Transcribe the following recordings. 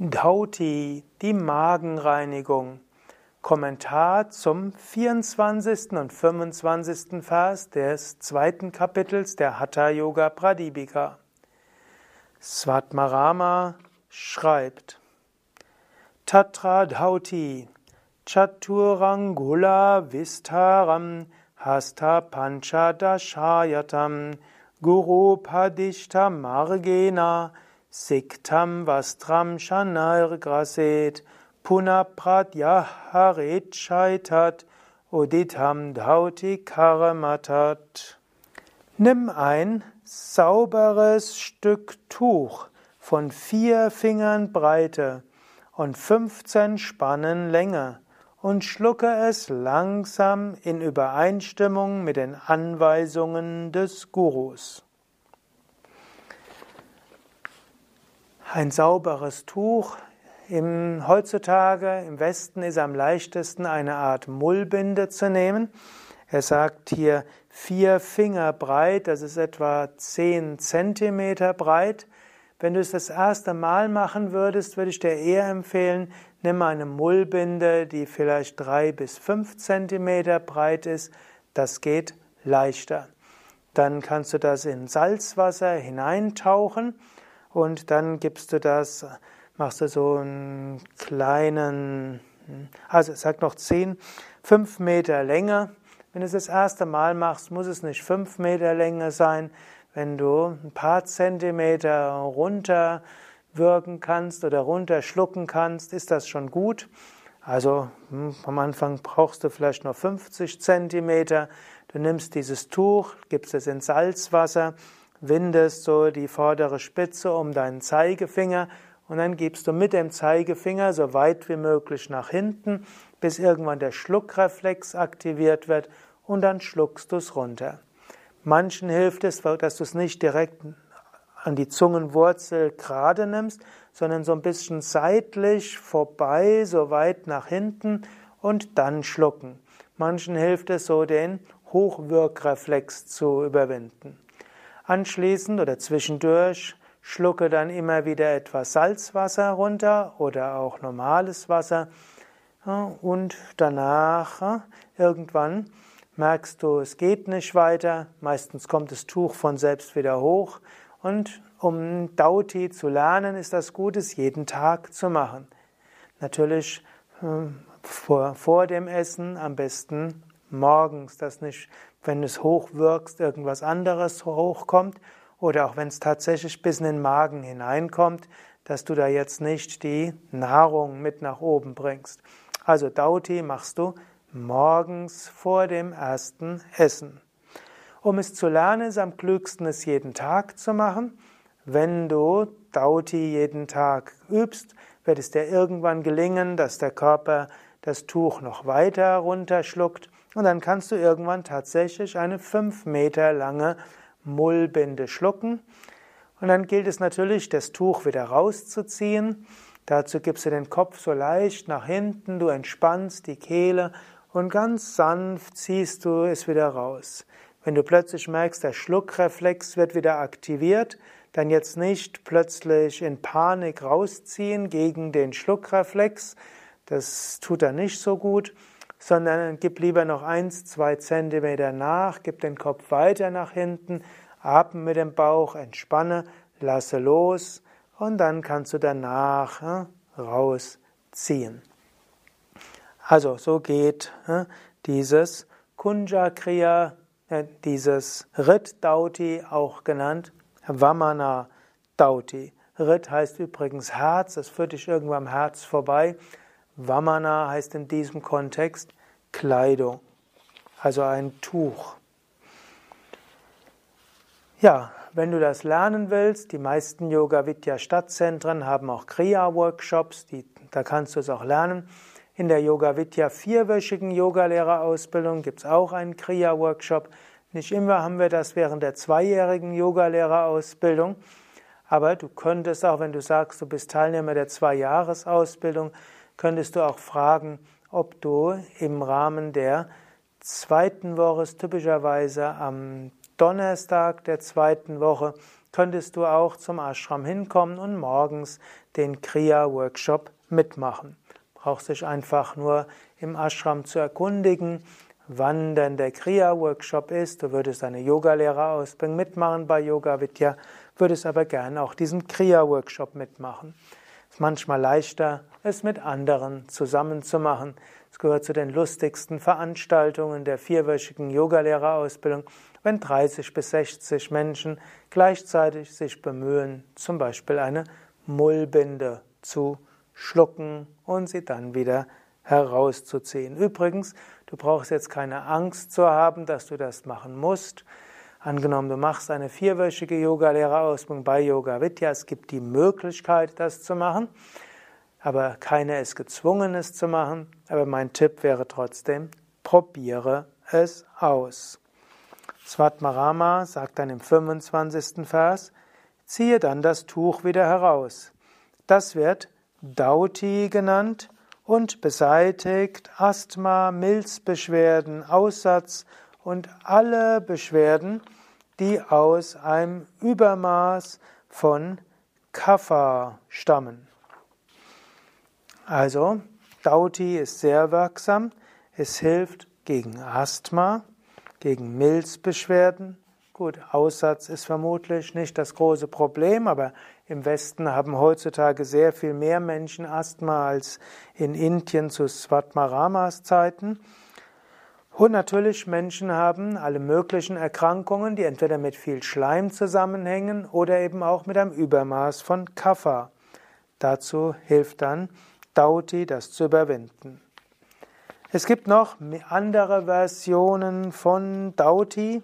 Dhauti, die Magenreinigung. Kommentar zum 24. und 25. Vers des zweiten Kapitels der Hatha Yoga Pradipika. Svatmarama schreibt Tatra Dhauti Chaturangula Vistaram Hasta Panchadashayatam Guru Padishta Margena Siktam Vastram Shanargraset Punapradyaharet Shaitat Uditam Dhauti Karamatat. Nimm ein sauberes Stück Tuch von vier Fingern Breite und 15 Spannen Länge und schlucke es langsam in Übereinstimmung mit den Anweisungen des Gurus. Ein sauberes Tuch. Im, heutzutage im Westen ist am leichtesten eine Art Mullbinde zu nehmen. Er sagt hier vier Finger breit, das ist etwa zehn Zentimeter breit. Wenn du es das erste Mal machen würdest, würde ich dir eher empfehlen, nimm eine Mullbinde, die vielleicht drei bis fünf Zentimeter breit ist. Das geht leichter. Dann kannst du das in Salzwasser hineintauchen und dann gibst du das, machst du so einen kleinen, also sag noch 10, 5 Meter Länge. Wenn du es das erste Mal machst, muss es nicht 5 Meter Länge sein. Wenn du ein paar Zentimeter runter wirken kannst oder runterschlucken kannst, ist das schon gut. Also hm, am Anfang brauchst du vielleicht nur 50 Zentimeter. Du nimmst dieses Tuch, gibst es in Salzwasser, windest so die vordere Spitze um deinen Zeigefinger und dann gibst du mit dem Zeigefinger so weit wie möglich nach hinten, bis irgendwann der Schluckreflex aktiviert wird und dann schluckst du es runter. Manchen hilft es, dass du es nicht direkt an die Zungenwurzel gerade nimmst, sondern so ein bisschen seitlich vorbei, so weit nach hinten und dann schlucken. Manchen hilft es so, den Hochwirkreflex zu überwinden. Anschließend oder zwischendurch schlucke dann immer wieder etwas Salzwasser runter oder auch normales Wasser. Und danach irgendwann merkst du, es geht nicht weiter, meistens kommt das Tuch von selbst wieder hoch. Und um Dauti zu lernen, ist das gut, es jeden Tag zu machen. Natürlich vor, vor dem Essen am besten morgens, dass nicht wenn es hochwirkst, irgendwas anderes hochkommt oder auch wenn es tatsächlich bis in den Magen hineinkommt, dass du da jetzt nicht die Nahrung mit nach oben bringst. Also Dauti machst du morgens vor dem ersten Essen. Um es zu lernen, ist am klügsten, es jeden Tag zu machen. Wenn du Dauti jeden Tag übst, wird es dir irgendwann gelingen, dass der Körper das Tuch noch weiter runterschluckt und dann kannst du irgendwann tatsächlich eine fünf Meter lange Mullbinde schlucken. Und dann gilt es natürlich, das Tuch wieder rauszuziehen. Dazu gibst du den Kopf so leicht nach hinten, du entspannst die Kehle und ganz sanft ziehst du es wieder raus. Wenn du plötzlich merkst, der Schluckreflex wird wieder aktiviert, dann jetzt nicht plötzlich in Panik rausziehen gegen den Schluckreflex. Das tut er nicht so gut, sondern gib lieber noch eins, zwei Zentimeter nach, gib den Kopf weiter nach hinten, atme mit dem Bauch, entspanne, lasse los und dann kannst du danach äh, rausziehen. Also so geht äh, dieses Kunja Kriya, äh, dieses Rit Dauti, auch genannt Vamana Dauti. Rit heißt übrigens Herz, das führt dich irgendwo am Herz vorbei. Vamana heißt in diesem Kontext Kleidung, also ein Tuch. Ja, wenn du das lernen willst, die meisten Yoga Vidya Stadtzentren haben auch Kriya Workshops, die, da kannst du es auch lernen. In der Yoga Vidya vierwöchigen Yogalehrerausbildung gibt es auch einen Kriya Workshop. Nicht immer haben wir das während der zweijährigen Yogalehrerausbildung, aber du könntest auch, wenn du sagst, du bist Teilnehmer der Zweijahresausbildung, könntest du auch fragen, ob du im Rahmen der zweiten Woche, typischerweise am Donnerstag der zweiten Woche könntest du auch zum Ashram hinkommen und morgens den Kriya-Workshop mitmachen. Brauchst dich einfach nur im Ashram zu erkundigen, wann denn der Kriya-Workshop ist. Du würdest eine Yogalehrerausbildung mitmachen bei Yoga Vidya, würdest aber gerne auch diesen Kriya-Workshop mitmachen. Manchmal leichter, es mit anderen zusammen zu machen. Es gehört zu den lustigsten Veranstaltungen der vierwöchigen Yogalehrerausbildung, wenn 30 bis 60 Menschen gleichzeitig sich bemühen, zum Beispiel eine Mullbinde zu schlucken und sie dann wieder herauszuziehen. Übrigens, du brauchst jetzt keine Angst zu haben, dass du das machen musst. Angenommen, du machst eine vierwöchige Yogalehrerausbildung bei Yoga Vidya, es gibt die Möglichkeit, das zu machen, aber keiner ist gezwungen, es zu machen. Aber mein Tipp wäre trotzdem, probiere es aus. Svatmarama sagt dann im 25. Vers, ziehe dann das Tuch wieder heraus. Das wird Dauti genannt und beseitigt Asthma, Milzbeschwerden, Aussatz und alle Beschwerden, die aus einem Übermaß von Kapha stammen. Also, Dauti ist sehr wirksam. Es hilft gegen Asthma, gegen Milzbeschwerden. Gut, Aussatz ist vermutlich nicht das große Problem, aber im Westen haben heutzutage sehr viel mehr Menschen Asthma als in Indien zu Svatmaramas Zeiten. Und natürlich Menschen haben alle möglichen Erkrankungen, die entweder mit viel Schleim zusammenhängen oder eben auch mit einem Übermaß von Kapha. Dazu hilft dann Dauti, das zu überwinden. Es gibt noch andere Versionen von Dauti.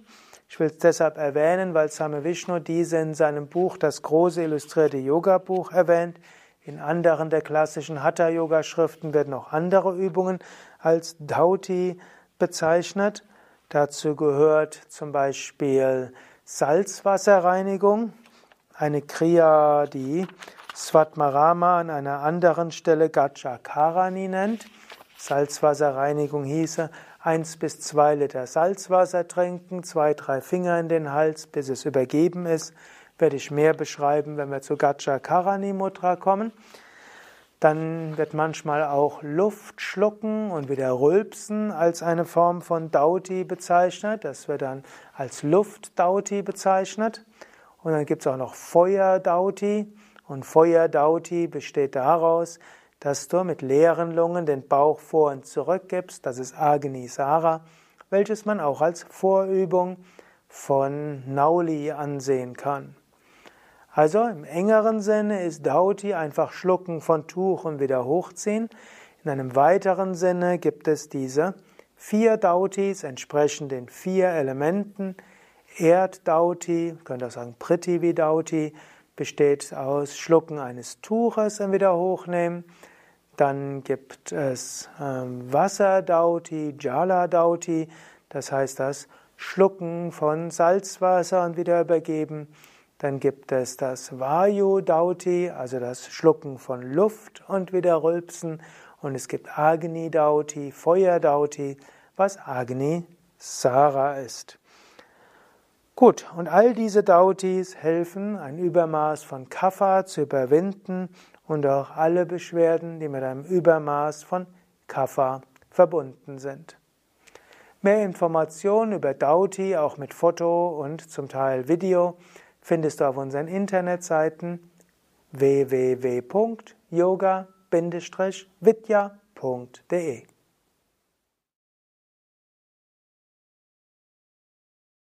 Ich will es deshalb erwähnen, weil Same Vishnu diese in seinem Buch, das große illustrierte Yoga-Buch, erwähnt. In anderen der klassischen Hatha-Yoga-Schriften werden noch andere Übungen als Dauti bezeichnet. Dazu gehört zum Beispiel Salzwasserreinigung, eine Kriya, die Svatmarama an einer anderen Stelle Gachakarani nennt. Salzwasserreinigung hieße, eins bis zwei Liter Salzwasser trinken, zwei, drei Finger in den Hals, bis es übergeben ist. Werde ich mehr beschreiben, wenn wir zu Gachakarani Mudra kommen. Dann wird manchmal auch Luft schlucken und wieder rülpsen als eine Form von Dauti bezeichnet. Das wird dann als Luftdauti bezeichnet. Und dann gibt es auch noch Feuerdauti. Und Feuerdauti besteht daraus, dass du mit leeren Lungen den Bauch vor und zurück gibst. Das ist Agnisara, welches man auch als Vorübung von Nauli ansehen kann. Also im engeren Sinne ist Dauti einfach Schlucken von Tuch und wieder hochziehen. In einem weiteren Sinne gibt es diese vier Dautis, entsprechend den vier Elementen. Erddauti, könnt ihr auch sagen Prithvi Dauti, besteht aus Schlucken eines Tuches und wieder hochnehmen. Dann gibt es ähm, Wasserdauti, Jala-Dauti, das heißt das Schlucken von Salzwasser und wieder übergeben. Dann gibt es das Vayu-Dauti, also das Schlucken von Luft und wieder rülpsen. Und es gibt Agni-Dauti, Feuer-Dauti, was Agni-Sara ist. Gut, und all diese Dautis helfen, ein Übermaß von Kapha zu überwinden und auch alle Beschwerden, die mit einem Übermaß von Kapha verbunden sind. Mehr Informationen über Dauti, auch mit Foto und zum Teil Video, findest du auf unseren Internetseiten www.yoga-vidya.de